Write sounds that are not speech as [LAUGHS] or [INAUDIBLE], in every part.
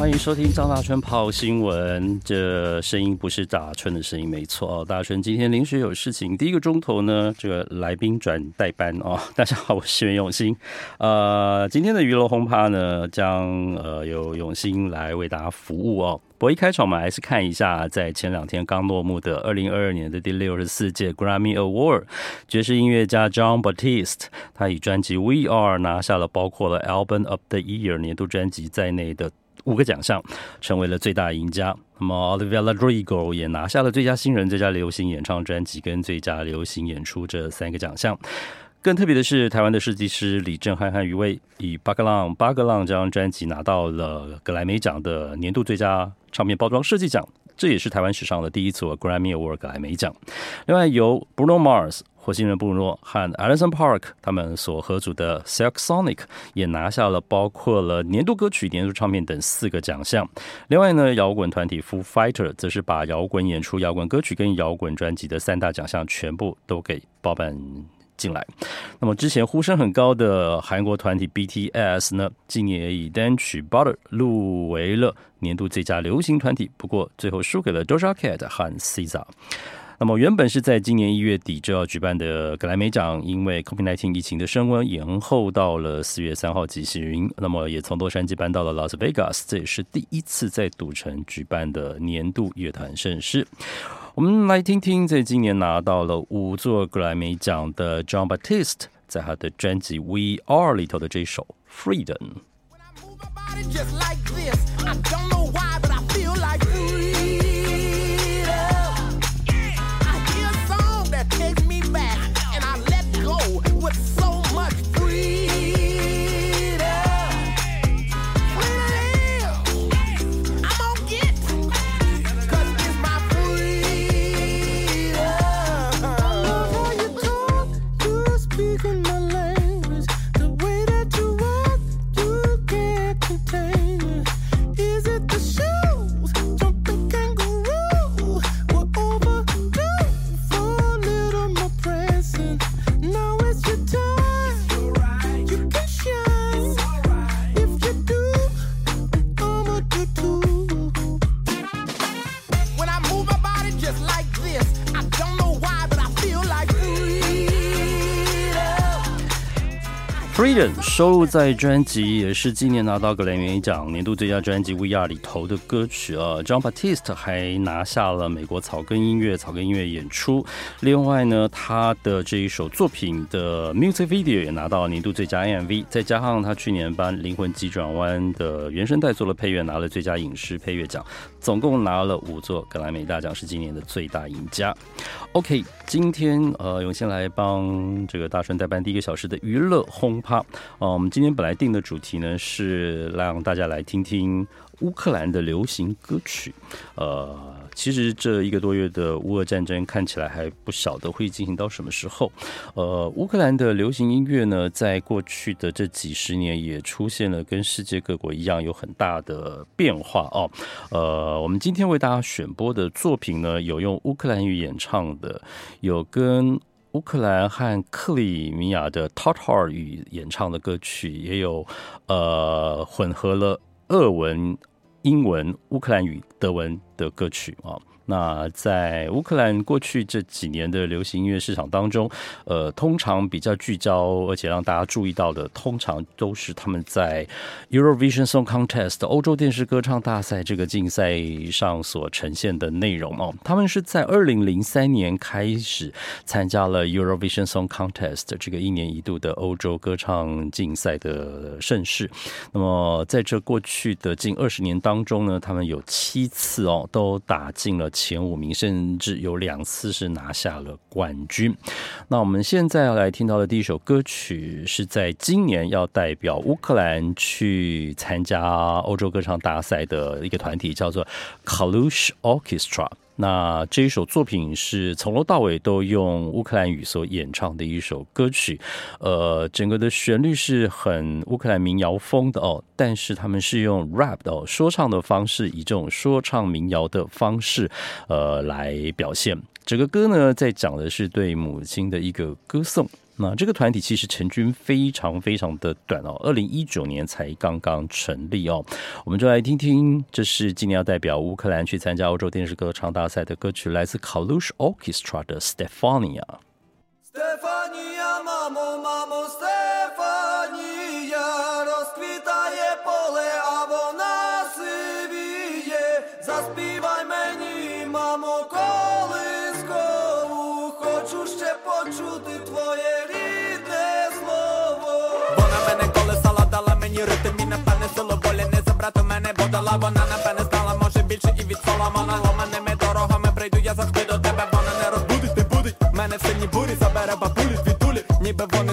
欢迎收听张大春泡新闻。这声音不是大春的声音，没错哦。大春今天临时有事情，第一个钟头呢，这个来宾转代班哦。[LAUGHS] 大家好，我是袁永新。呃，今天的娱乐轰趴呢，将呃由永新来为大家服务哦。不过一开场，我们还是看一下在前两天刚落幕的二零二二年的第六十四届 Grammy Award，爵士音乐家 John Batiste，他以专辑 We Are 拿下了包括了 Album of the Year 年度专辑在内的。五个奖项，成为了最大赢家。那么，Olivia Rodrigo 也拿下了最佳新人、最佳流行演唱专辑跟最佳流行演出这三个奖项。更特别的是，台湾的设计师李正翰和余威以《八个浪》《八个浪》这张专辑拿到了格莱美奖的年度最佳唱片包装设计奖，这也是台湾史上的第一座 Grammy Award 格莱美奖。另外，由 Bruno Mars。火星人布鲁诺和 Alison Park 他们所合组的 Silk Sonic 也拿下了包括了年度歌曲、年度唱片等四个奖项。另外呢，摇滚团体 Foo Fighter 则是把摇滚演出、摇滚歌曲跟摇滚专辑的三大奖项全部都给包办进来。那么之前呼声很高的韩国团体 BTS 呢，今年以单曲 Butter 入围了年度最佳流行团体，不过最后输给了 Doja Cat 和 SZA。那么原本是在今年一月底就要举办的格莱美奖，因为 COVID-19 疫情的升温，延后到了四月三号举行。那么也从洛杉矶搬到了拉斯维加斯，这也是第一次在赌城举办的年度乐团盛事。我们来听听，在今年拿到了五座格莱美奖的 John Batiste，在他的专辑《We Are》里头的这首《Freedom》。收录在专辑，也是今年拿到格莱美奖年度最佳专辑《VR》里头的歌曲啊。Jon Batiste 还拿下了美国草根音乐草根音乐演出。另外呢，他的这一首作品的 Music Video 也拿到年度最佳 MV。再加上他去年帮《灵魂急转弯》的原声带做了配乐，拿了最佳影视配乐奖，总共拿了五座格莱美大奖，是今年的最大赢家。OK，今天呃，永先来帮这个大春代班第一个小时的娱乐轰趴。呃，我们今天本来定的主题呢，是让大家来听听乌克兰的流行歌曲。呃，其实这一个多月的乌俄战争看起来还不晓得会进行到什么时候。呃，乌克兰的流行音乐呢，在过去的这几十年也出现了跟世界各国一样有很大的变化哦。呃，我们今天为大家选播的作品呢，有用乌克兰语演唱的，有跟。乌克兰和克里米亚的 Tatar 语演唱的歌曲，也有呃混合了俄文、英文、乌克兰语、德文的歌曲啊。那在乌克兰过去这几年的流行音乐市场当中，呃，通常比较聚焦而且让大家注意到的，通常都是他们在 Eurovision Song Contest 欧洲电视歌唱大赛这个竞赛上所呈现的内容哦。他们是在二零零三年开始参加了 Eurovision Song Contest 这个一年一度的欧洲歌唱竞赛的盛事。那么在这过去的近二十年当中呢，他们有七次哦都打进了。前五名，甚至有两次是拿下了冠军。那我们现在要来听到的第一首歌曲，是在今年要代表乌克兰去参加欧洲歌唱大赛的一个团体，叫做 Kalush Orchestra。那这一首作品是从头到尾都用乌克兰语所演唱的一首歌曲，呃，整个的旋律是很乌克兰民谣风的哦，但是他们是用 rap 的哦，说唱的方式，以这种说唱民谣的方式，呃，来表现。整个歌呢，在讲的是对母亲的一个歌颂。那这个团体其实成军非常非常的短哦，二零一九年才刚刚成立哦。我们就来听听，这是今年要代表乌克兰去参加欧洲电视歌唱大赛的歌曲，来自 Kalush Orchestra 的 stephania stephanie напевне силу волі не забрати мене, бо дала вона мене знала, може більше і від соломона ломаними дорогами прийду, я завжди до тебе, вона не розбудить, не будить мене в сині бурі, забере бабулі, від ніби вони.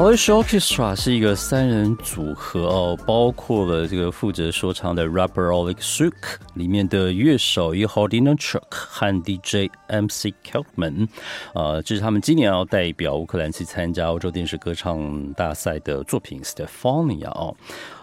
Kalush Orchestra 是一个三人组合哦，包括了这个负责说唱的 rapper Oleg Suk，里面的乐手 Ihor Dinachuk 和 DJ MC Keltman，呃，这是他们今年要代表乌克兰去参加欧洲电视歌唱大赛的作品 Stefania 哦，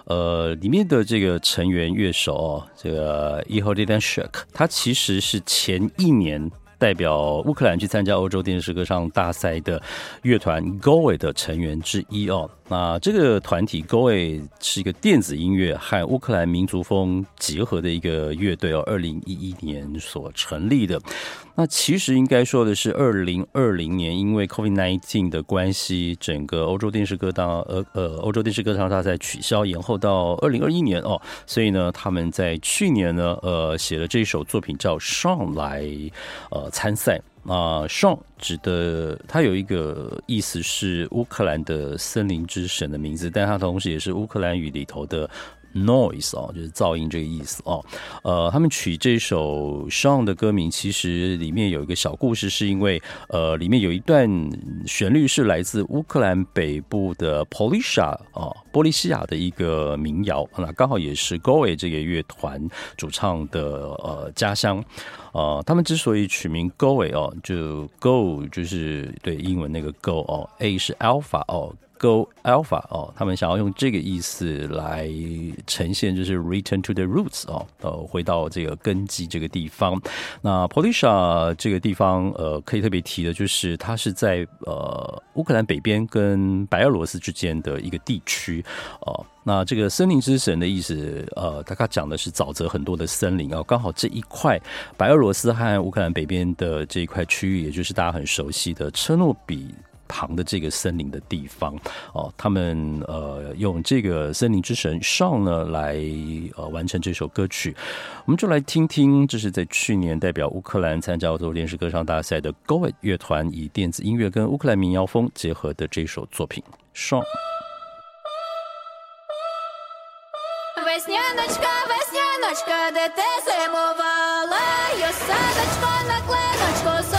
呃，里面的这个成员乐手哦，这个 Ihor Dinachuk，他其实是前一年。代表乌克兰去参加欧洲电视歌唱大赛的乐团 Goe 的成员之一哦。那这个团体 Goy 是一个电子音乐和乌克兰民族风结合的一个乐队哦，二零一一年所成立的。那其实应该说的是，二零二零年因为 COVID-19 的关系，整个欧洲电视歌当呃呃欧洲电视歌唱大赛取消延后到二零二一年哦，所以呢，他们在去年呢呃写了这首作品叫《上》来呃参赛。啊，Shawn 指的它有一个意思是乌克兰的森林之神的名字，但它同时也是乌克兰语里头的。Noise 哦，就是噪音这个意思哦。呃，他们取这首 Sean 的歌名，其实里面有一个小故事，是因为呃，里面有一段旋律是来自乌克兰北部的 Polisha 哦，波利西亚的一个民谣，那刚好也是 Goe 这个乐团主唱的呃家乡。呃，他们之所以取名 Goe 哦，就 Go 就是对英文那个 Go 哦，A 是 Alpha 哦。Go Alpha 哦，他们想要用这个意思来呈现，就是 Return to the roots 哦，呃，回到这个根基这个地方。那 Polisha 这个地方，呃，可以特别提的就是它是在呃乌克兰北边跟白俄罗斯之间的一个地区哦。那这个森林之神的意思，呃，大概讲的是沼泽很多的森林哦，刚好这一块白俄罗斯和乌克兰北边的这一块区域，也就是大家很熟悉的车诺比旁的这个森林的地方哦，他们呃用这个森林之神上呢来呃完成这首歌曲，我们就来听听，这是在去年代表乌克兰参加欧洲电视歌唱大赛的 Goet 乐团以电子音乐跟乌克兰民谣风结合的这首作品。上 Весняночка, весняночка, де ти зимувала, Йосадочко на кленочко.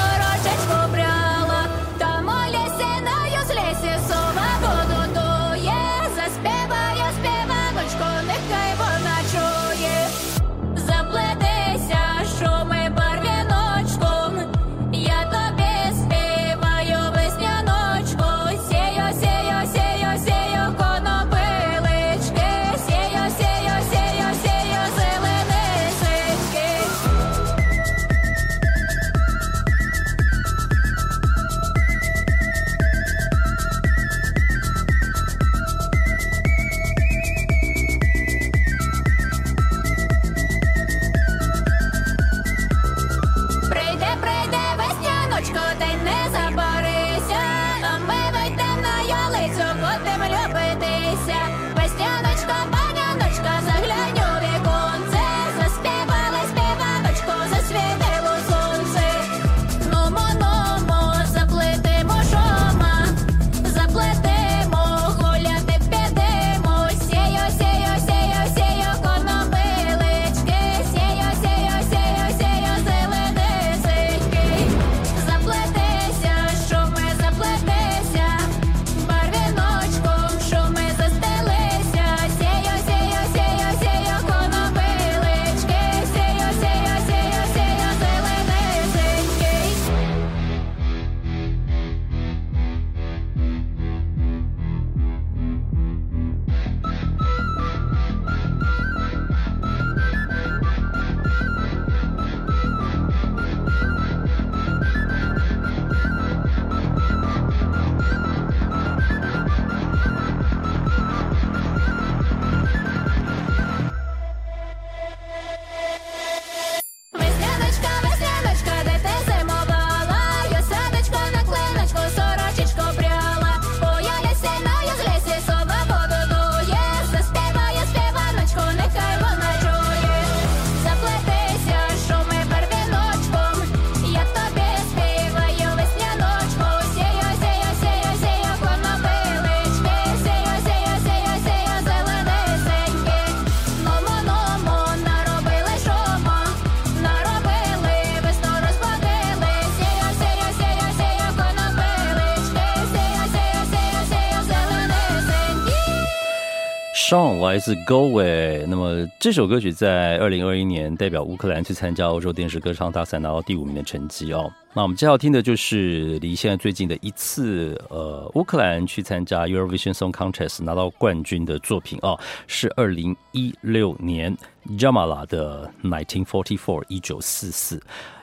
Sean 来自 Goe，那么这首歌曲在二零二一年代表乌克兰去参加欧洲电视歌唱大赛，拿到第五名的成绩哦。那我们接下来听的就是离现在最近的一次，呃，乌克兰去参加 Eurovision Song Contest 拿到冠军的作品哦，是二零一六年 Jamala 的 Nineteen Forty Four 一九四四。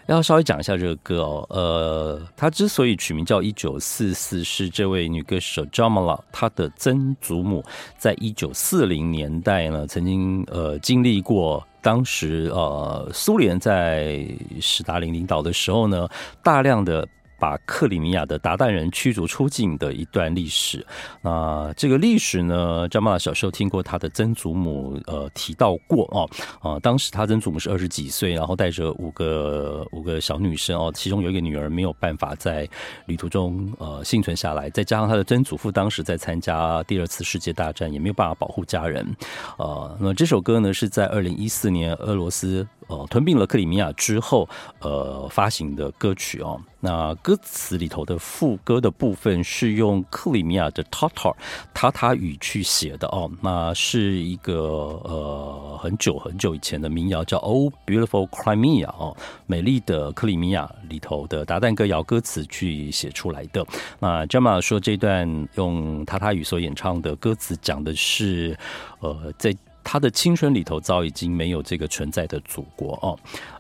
要稍微讲一下这个歌哦，呃，它之所以取名叫《一九四四》，是这位女歌手 Jamala 她的曾祖母在一九四零年代呢，曾经呃经历过当时呃苏联在史达林领导的时候呢，大量的。把克里米亚的鞑靼人驱逐出境的一段历史。那这个历史呢，张妈妈小时候听过他的曾祖母呃提到过哦，啊，当时他曾祖母是二十几岁，然后带着五个五个小女生哦，其中有一个女儿没有办法在旅途中呃幸存下来，再加上他的曾祖父当时在参加第二次世界大战，也没有办法保护家人，呃，那这首歌呢是在二零一四年俄罗斯。呃，吞并了克里米亚之后，呃，发行的歌曲哦。那歌词里头的副歌的部分是用克里米亚的 Tatar 塔塔语去写的哦。那是一个呃很久很久以前的民谣，叫《Oh Beautiful Crimea》哦，美丽的克里米亚里头的达旦歌谣歌词去写出来的。那 Jama 说，这段用塔塔语所演唱的歌词讲的是，呃，在。他的青春里头早已经没有这个存在的祖国哦。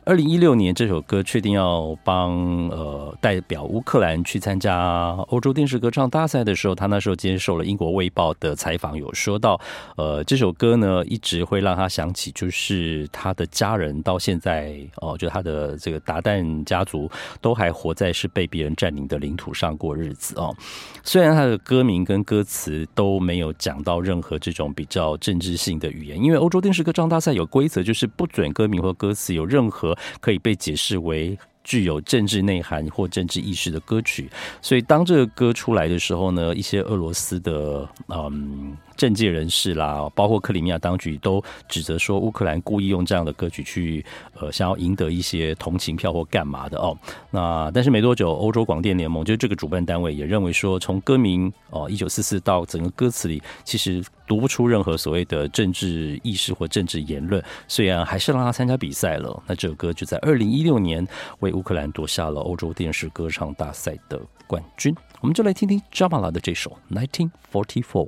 二零一六年，这首歌确定要帮呃代表乌克兰去参加欧洲电视歌唱大赛的时候，他那时候接受了英国《卫报》的采访，有说到，呃，这首歌呢一直会让他想起，就是他的家人到现在哦，就他的这个达旦家族都还活在是被别人占领的领土上过日子哦。虽然他的歌名跟歌词都没有讲到任何这种比较政治性的语言，因为欧洲电视歌唱大赛有规则，就是不准歌名或歌词有任何。可以被解释为具有政治内涵或政治意识的歌曲，所以当这个歌出来的时候呢，一些俄罗斯的嗯。政界人士啦，包括克里米亚当局都指责说，乌克兰故意用这样的歌曲去呃，想要赢得一些同情票或干嘛的哦。那但是没多久，欧洲广电联盟就是这个主办单位也认为说，从歌名哦一九四四到整个歌词里，其实读不出任何所谓的政治意识或政治言论，虽然还是让他参加比赛了。那这首歌就在二零一六年为乌克兰夺下了欧洲电视歌唱大赛的冠军。我们就来听听 Jamala 的这首《Nineteen Forty Four》。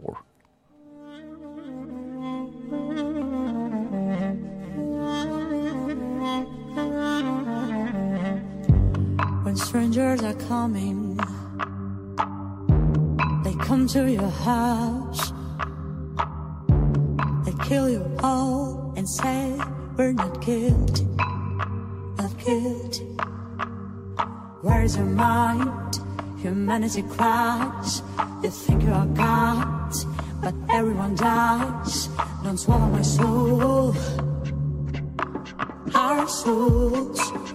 Strangers are coming, they come to your house, they kill you all and say we're not guilty, not guilty. Where's your mind? Humanity cries. You think you are God, but everyone dies. Don't swallow my soul, our souls.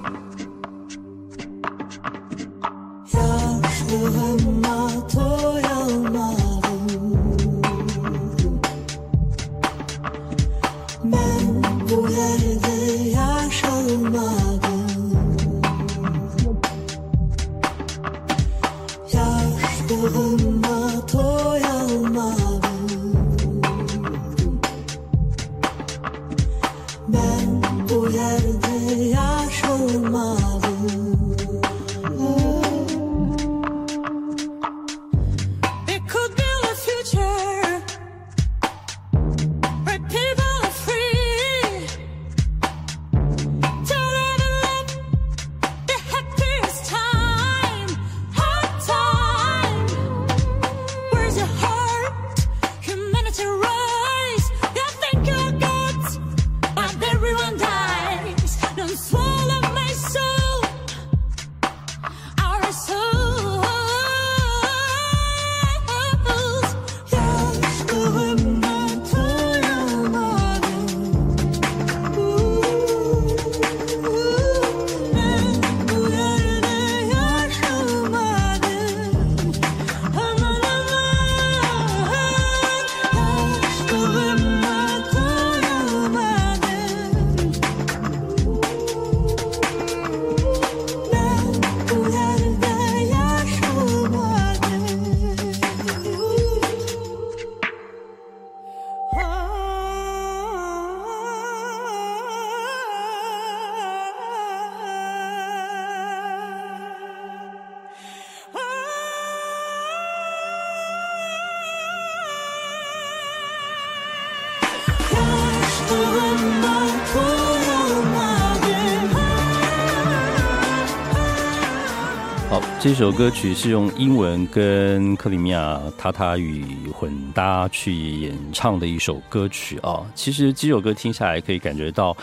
首歌曲是用英文跟克里米亚塔塔语混搭去演唱的一首歌曲啊。其实几首歌听下来可以感觉到，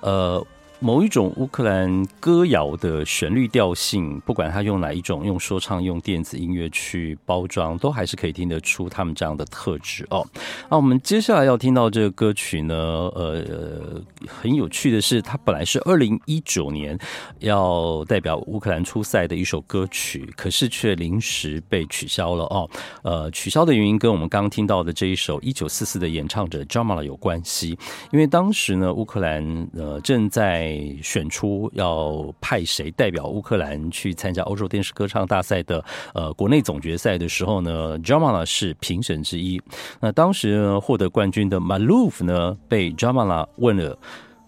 呃。某一种乌克兰歌谣的旋律调性，不管他用哪一种，用说唱、用电子音乐去包装，都还是可以听得出他们这样的特质哦。那我们接下来要听到这个歌曲呢，呃，很有趣的是，它本来是二零一九年要代表乌克兰出赛的一首歌曲，可是却临时被取消了哦。呃，取消的原因跟我们刚刚听到的这一首一九四四的演唱者 Jamala 有关系，因为当时呢，乌克兰呃正在选出要派谁代表乌克兰去参加欧洲电视歌唱大赛的呃国内总决赛的时候呢，Jamala 是评审之一。那当时呢，获得冠军的 Malouf 呢，被 Jamala 问了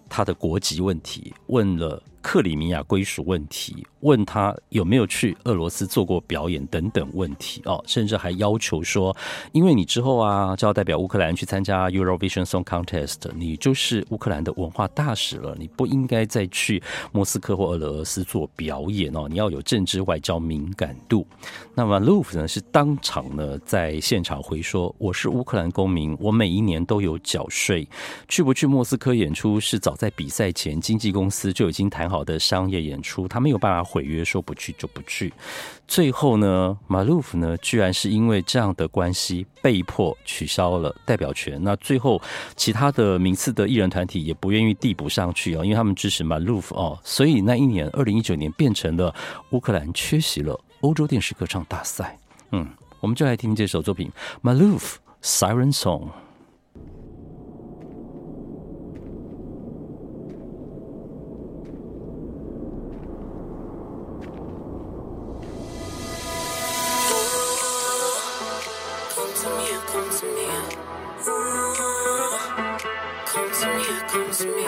他的国籍问题，问了克里米亚归属问题。问他有没有去俄罗斯做过表演等等问题哦，甚至还要求说，因为你之后啊就要代表乌克兰去参加 Eurovision Song Contest，你就是乌克兰的文化大使了，你不应该再去莫斯科或俄罗斯做表演哦，你要有政治外交敏感度。那么 Luf 呢是当场呢在现场回说，我是乌克兰公民，我每一年都有缴税，去不去莫斯科演出是早在比赛前经纪公司就已经谈好好的商业演出，他没有办法。毁约说不去就不去，最后呢，马鲁夫呢，居然是因为这样的关系被迫取消了代表权。那最后，其他的名次的艺人团体也不愿意递补上去哦，因为他们支持马鲁夫哦，所以那一年，二零一九年变成了乌克兰缺席了欧洲电视歌唱大赛。嗯，我们就来听这首作品《Maloof Siren Song》。comes me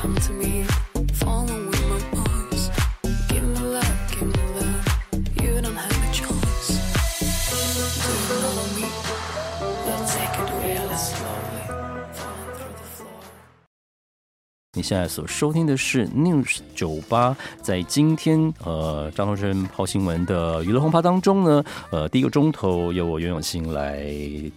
come to 现在所收听的是 News 九八，在今天呃张东升跑新闻的娱乐轰趴当中呢，呃第一个钟头由我袁永新来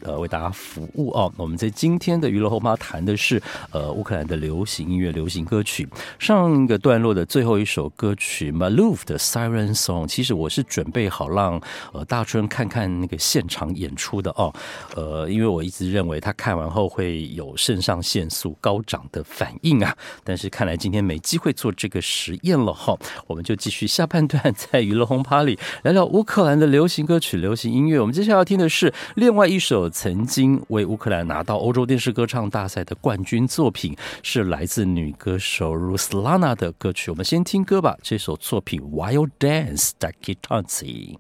呃为大家服务哦。我们在今天的娱乐轰趴谈的是呃乌克兰的流行音乐、流行歌曲。上一个段落的最后一首歌曲 Maloof 的 Siren Song，其实我是准备好让呃大春看看那个现场演出的哦。呃，因为我一直认为他看完后会有肾上腺素高涨的反应啊。但是看来今天没机会做这个实验了哈，我们就继续下半段在娱乐轰趴里聊聊乌克兰的流行歌曲、流行音乐。我们接下来要听的是另外一首曾经为乌克兰拿到欧洲电视歌唱大赛的冠军作品，是来自女歌手 Ruslana 的歌曲。我们先听歌吧，这首作品《Wild Dance》Ducky Tansi。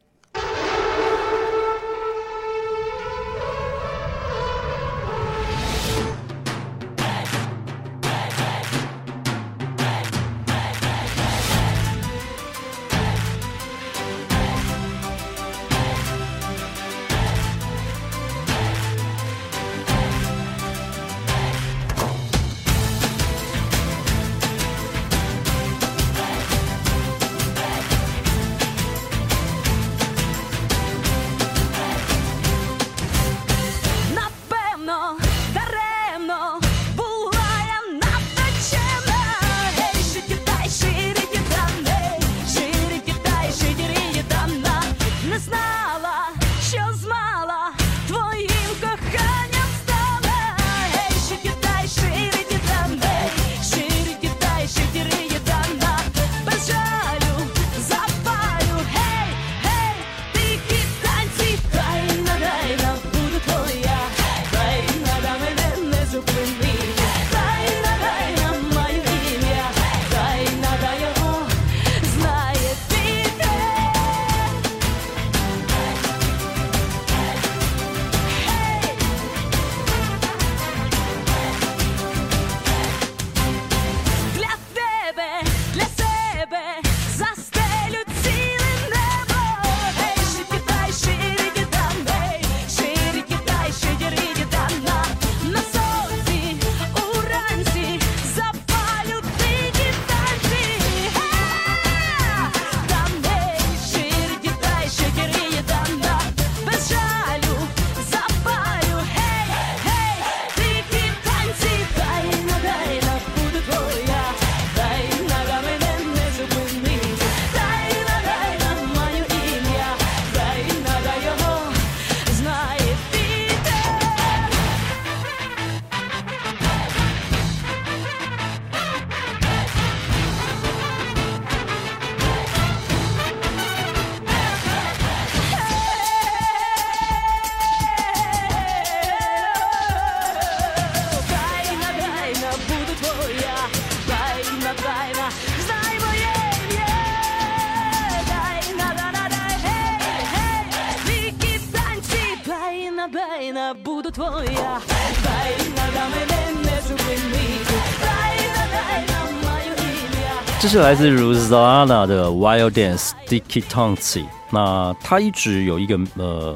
是来自 Ruslanna 的 Wild Dance Sticky Tongue。 那他一直有一个呃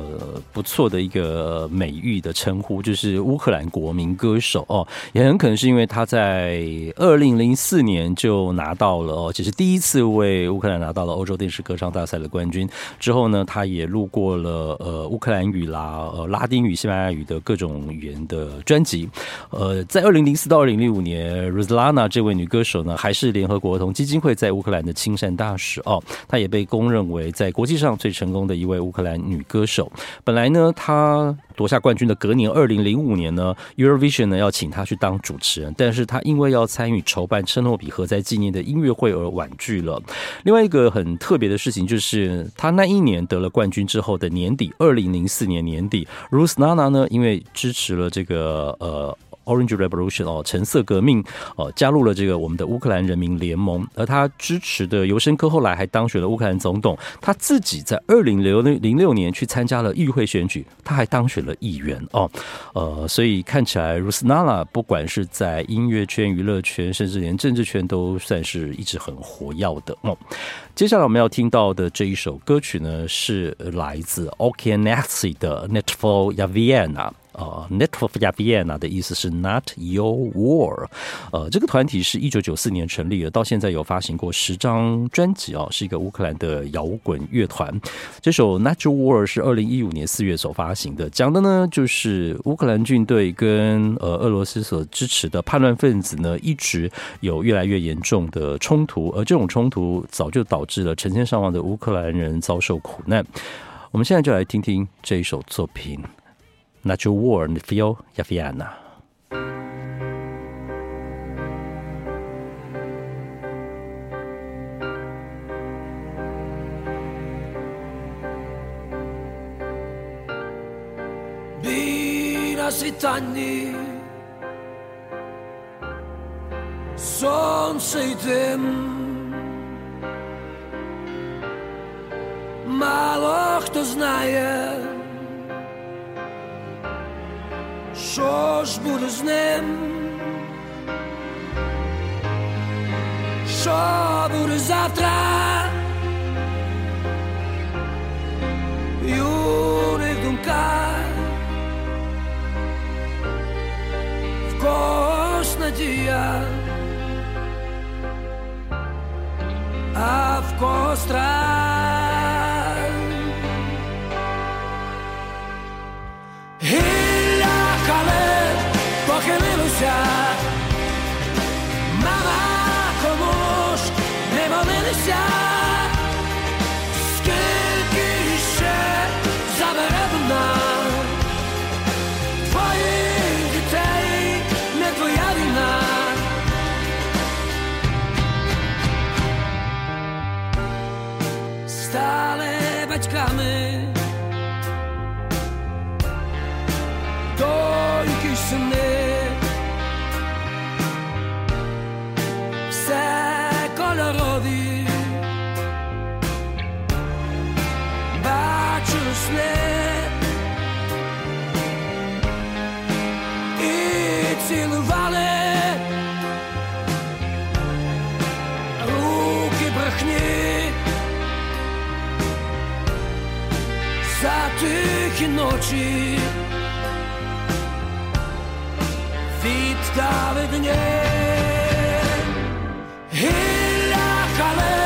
不错的一个美誉的称呼，就是乌克兰国民歌手哦，也很可能是因为他在二零零四年就拿到了哦，其实第一次为乌克兰拿到了欧洲电视歌唱大赛的冠军。之后呢，他也录过了呃乌克兰语啦、呃拉丁语、西班牙语的各种语言的专辑。呃，在二零零四到二零零五年，Ruslanna 这位女歌手呢，还是联合国儿童基金会在乌克兰的亲善大使哦，她也被公认为在国际上。最成功的一位乌克兰女歌手，本来呢，她夺下冠军的隔年，二零零五年呢，Eurovision 呢要请她去当主持人，但是她因为要参与筹办车诺比核灾纪念的音乐会而婉拒了。另外一个很特别的事情就是，她那一年得了冠军之后的年底，二零零四年年底，Ruslana 呢，因为支持了这个呃。Orange Revolution 哦，橙色革命哦，加入了这个我们的乌克兰人民联盟，而他支持的尤申科后来还当选了乌克兰总统。他自己在二零零六年去参加了议会选举，他还当选了议员哦。呃，所以看起来 Ruslanna 不管是在音乐圈、娱乐圈，甚至连政治圈，都算是一直很活跃的哦。接下来我们要听到的这一首歌曲呢，是来自 Okean Nathy 的 Netvo Yaviena 呃 Netvo Yaviena 的意思是 Not Your War。呃，这个团体是一九九四年成立的，到现在有发行过十张专辑哦，是一个乌克兰的摇滚乐团。这首 Not Your War 是二零一五年四月所发行的，讲的呢就是乌克兰军队跟呃俄罗斯所支持的叛乱分子呢，一直有越来越严重的冲突，而这种冲突早就导致了成千上万的乌克兰人遭受苦难。我们现在就来听听这一首作品。na tsyo war ni fio ya fiana. Bina sitani Мало кто знает Що ж буде з ним? Що буде завтра? Юних думках в когось надія, а в когось. кале похилилися мама кому ж не молилися, скільки ще забере вона твоїх дітей не твоя війна. Стали батьками. восени. Все кольорові, бачу сни. І цілували. Руки брехні. За тихі ночі. дави дні. Гілля хали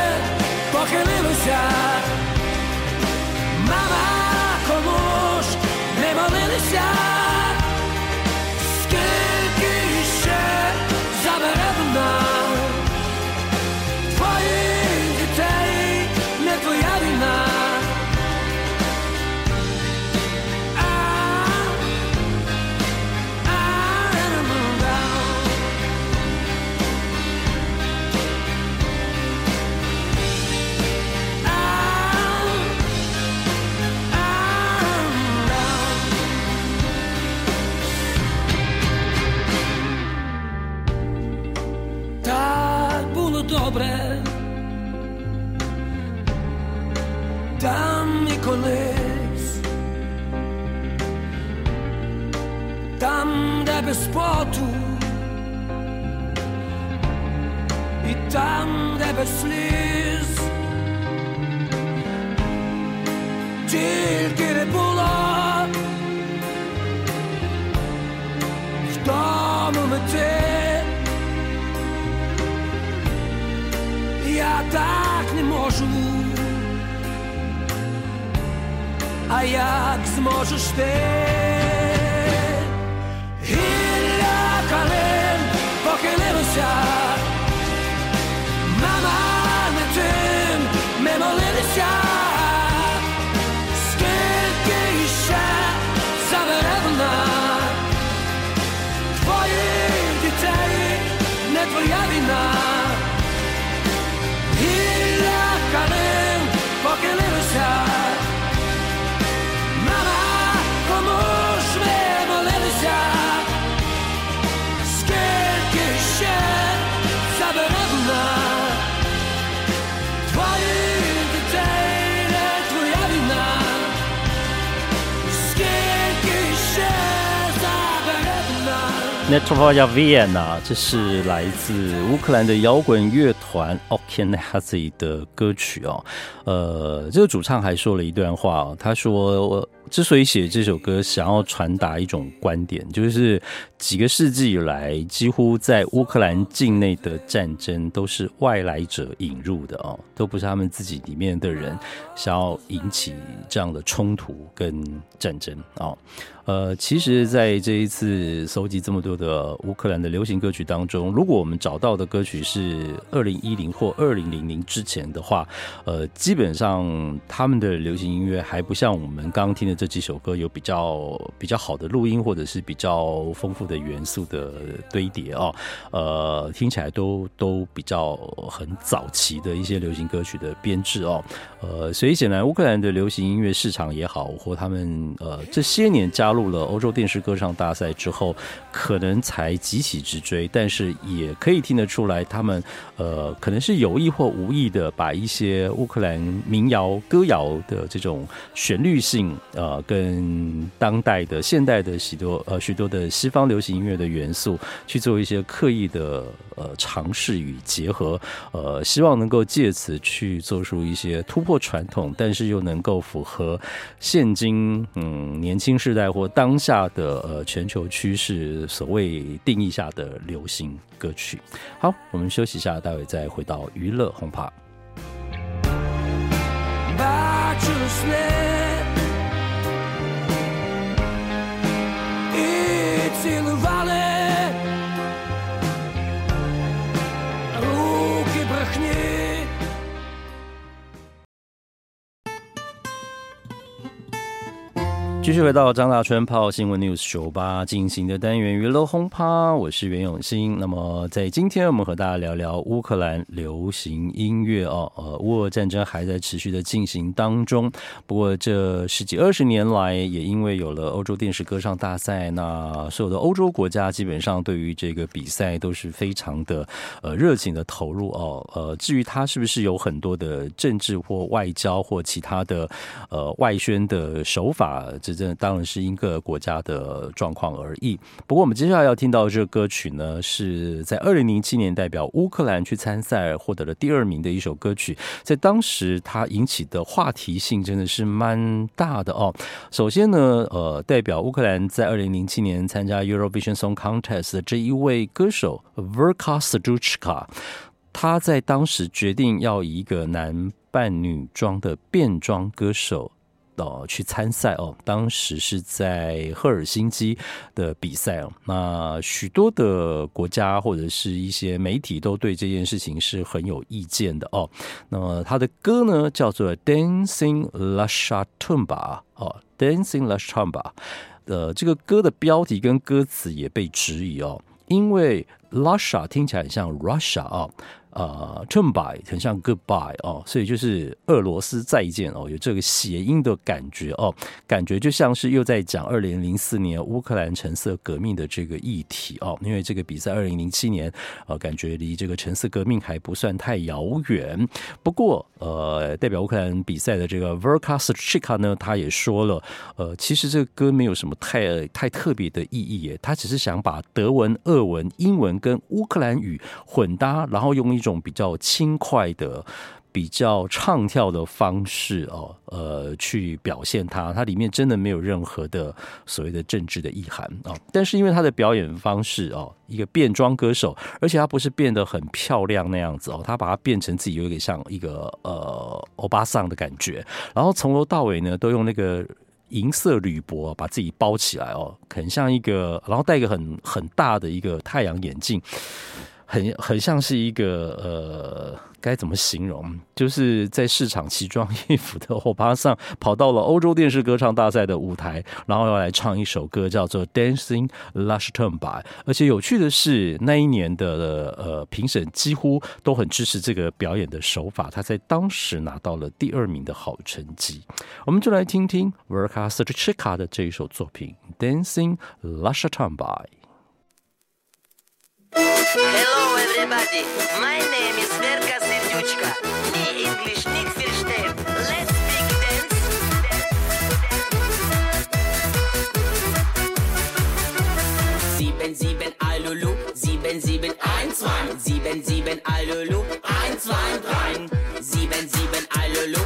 похилилися. Добре, там і колись, там, де без поту, і там, де без сліз, тільки не було в тому мети. Так не можу. А як зможеш ти? Гілля калин похилилося, 사 出发叫 Vienna，》这是来自乌克兰的摇滚乐团 Okinahazi 的歌曲哦。呃，这个主唱还说了一段话哦，他说：“我之所以写这首歌，想要传达一种观点，就是几个世纪以来，几乎在乌克兰境内的战争都是外来者引入的哦，都不是他们自己里面的人想要引起这样的冲突跟战争哦。”呃，其实，在这一次搜集这么多的乌克兰的流行歌曲当中，如果我们找到的歌曲是二零一零或二零零零之前的话，呃，基本上他们的流行音乐还不像我们刚刚听的这几首歌有比较比较好的录音，或者是比较丰富的元素的堆叠哦。呃，听起来都都比较很早期的一些流行歌曲的编制哦。呃，所以显然乌克兰的流行音乐市场也好，或他们呃这些年加入了欧洲电视歌唱大赛之后，可能才急起直追，但是也可以听得出来，他们呃可能是有意或无意的把一些乌克兰民谣歌谣的这种旋律性，呃，跟当代的现代的许多呃许多的西方流行音乐的元素去做一些刻意的呃尝试与结合，呃，希望能够借此去做出一些突破传统，但是又能够符合现今嗯年轻世代或当下的呃全球趋势，所谓定义下的流行歌曲。好，我们休息一下，待会再回到娱乐轰趴。继续回到张大春泡新闻 News 酒吧进行的单元娱乐轰趴，我是袁永新。那么在今天，我们和大家聊聊乌克兰流行音乐哦。呃，乌俄战争还在持续的进行当中。不过这十几二十年来，也因为有了欧洲电视歌唱大赛，那所有的欧洲国家基本上对于这个比赛都是非常的呃热情的投入哦。呃，至于它是不是有很多的政治或外交或其他的呃外宣的手法，这当然是因各个国家的状况而异。不过我们接下来要听到的这个歌曲呢，是在二零零七年代表乌克兰去参赛获得了第二名的一首歌曲，在当时它引起的话题性真的是蛮大的哦。首先呢，呃，代表乌克兰在二零零七年参加 Eurovision Song Contest 的这一位歌手 Verka Serduchka，他在当时决定要以一个男扮女装的变装歌手。哦，去参赛哦，当时是在赫尔辛基的比赛哦。那许多的国家或者是一些媒体都对这件事情是很有意见的哦。那么他的歌呢叫做《Dancing Lasha Tumba》哦，《Dancing Lasha Tumba》的这个歌的标题跟歌词也被质疑哦，因为 Lasha 听起来很像 Russia 哦。呃，Tumba 很像 Goodbye 哦，所以就是俄罗斯再见哦，有这个谐音的感觉哦，感觉就像是又在讲二零零四年乌克兰橙色革命的这个议题哦，因为这个比赛二零零七年呃，感觉离这个橙色革命还不算太遥远。不过呃，代表乌克兰比赛的这个 Verka Shchika 呢，他也说了，呃，其实这个歌没有什么太太特别的意义耶，他只是想把德文、俄文、英文跟乌克兰语混搭，然后用一。一种比较轻快的、比较唱跳的方式哦，呃，去表现它。它里面真的没有任何的所谓的政治的意涵哦。但是因为他的表演方式哦，一个变装歌手，而且他不是变得很漂亮那样子哦，他把它变成自己有点像一个呃欧巴桑的感觉。然后从头到尾呢，都用那个银色铝箔把自己包起来哦，很像一个，然后戴一个很很大的一个太阳眼镜。很很像是一个呃，该怎么形容？就是在市场奇装异服的欧巴桑跑到了欧洲电视歌唱大赛的舞台，然后要来唱一首歌，叫做《Dancing Lasha Tumba》。而且有趣的是，那一年的呃评审几乎都很支持这个表演的手法，他在当时拿到了第二名的好成绩。我们就来听听 Verka Serduchka 的这一首作品《Dancing Lasha Tumba》。Hello everybody, my name is Verka Serduchka. Me English nicht verstehen. Let's speak dance. Sieben, sieben, Alulu, sieben, sieben, eins, zwei, sieben, sieben, Alulu, eins, zwei, drei, sieben, sieben, Alulu,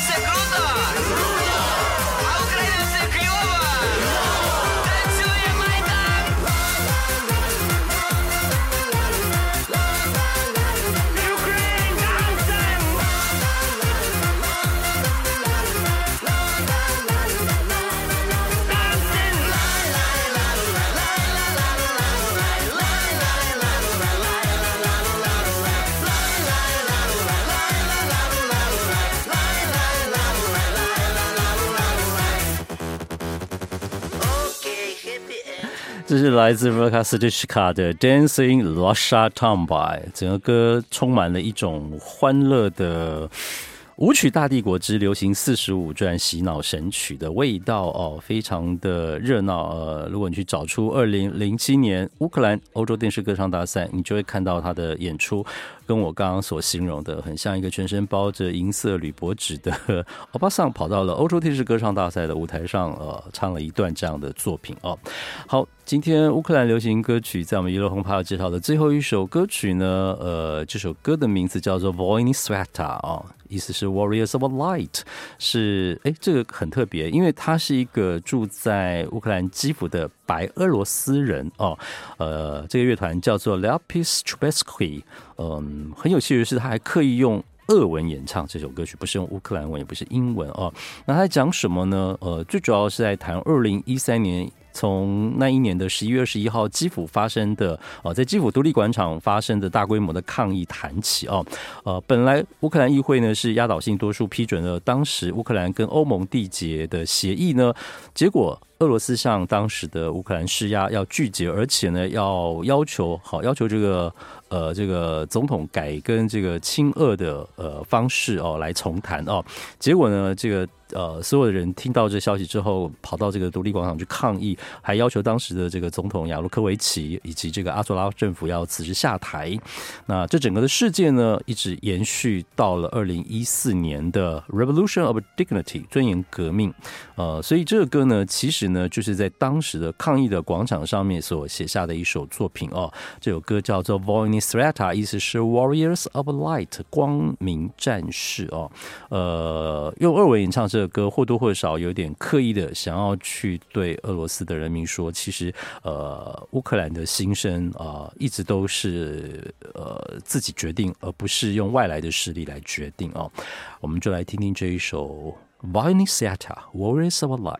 活躍ロー这是来自 Vlka Serdichka 的 Dancing Russia Tomboy，整个歌充满了一种欢乐的。舞曲大帝国之流行四十五转洗脑神曲的味道哦，非常的热闹。呃，如果你去找出二零零七年乌克兰欧洲电视歌唱大赛，你就会看到他的演出，跟我刚刚所形容的，很像一个全身包着银色铝箔纸的 [LAUGHS] 欧巴桑跑到了欧洲电视歌唱大赛的舞台上，呃，唱了一段这样的作品哦。好，今天乌克兰流行歌曲在我们娱乐轰趴要介绍的最后一首歌曲呢，呃，这首歌的名字叫做 Voyni Sveta 啊。意思是 Warriors of Light，是哎，这个很特别，因为他是一个住在乌克兰基辅的白俄罗斯人哦。呃，这个乐团叫做 Lepis t r u b e s k y 嗯，很有趣的是，他还刻意用俄文演唱这首歌曲，不是用乌克兰文，也不是英文哦。那他在讲什么呢？呃，最主要是在谈二零一三年。从那一年的十一月二十一号，基辅发生的哦，在基辅独立广场发生的大规模的抗议谈起哦，呃，本来乌克兰议会呢是压倒性多数批准了当时乌克兰跟欧盟缔结的协议呢，结果俄罗斯向当时的乌克兰施压，要拒绝，而且呢要要求好要求这个呃这个总统改跟这个亲俄的呃方式哦来重谈哦，结果呢这个。呃，所有的人听到这消息之后，跑到这个独立广场去抗议，还要求当时的这个总统亚卢科维奇以及这个阿索拉政府要辞职下台。那这整个的事件呢，一直延续到了二零一四年的 Revolution of Dignity 尊严革命。呃，所以这个歌呢，其实呢，就是在当时的抗议的广场上面所写下的一首作品哦。这首歌叫做 Voyni Sveta，意思是 Warriors of Light，光明战士哦。呃，用俄文演唱这。首歌或多或少有点刻意的想要去对俄罗斯的人民说，其实呃，乌克兰的心声啊、呃，一直都是呃自己决定，而不是用外来的势力来决定哦。我们就来听听这一首《Voyni Sveta Warriors of Light》。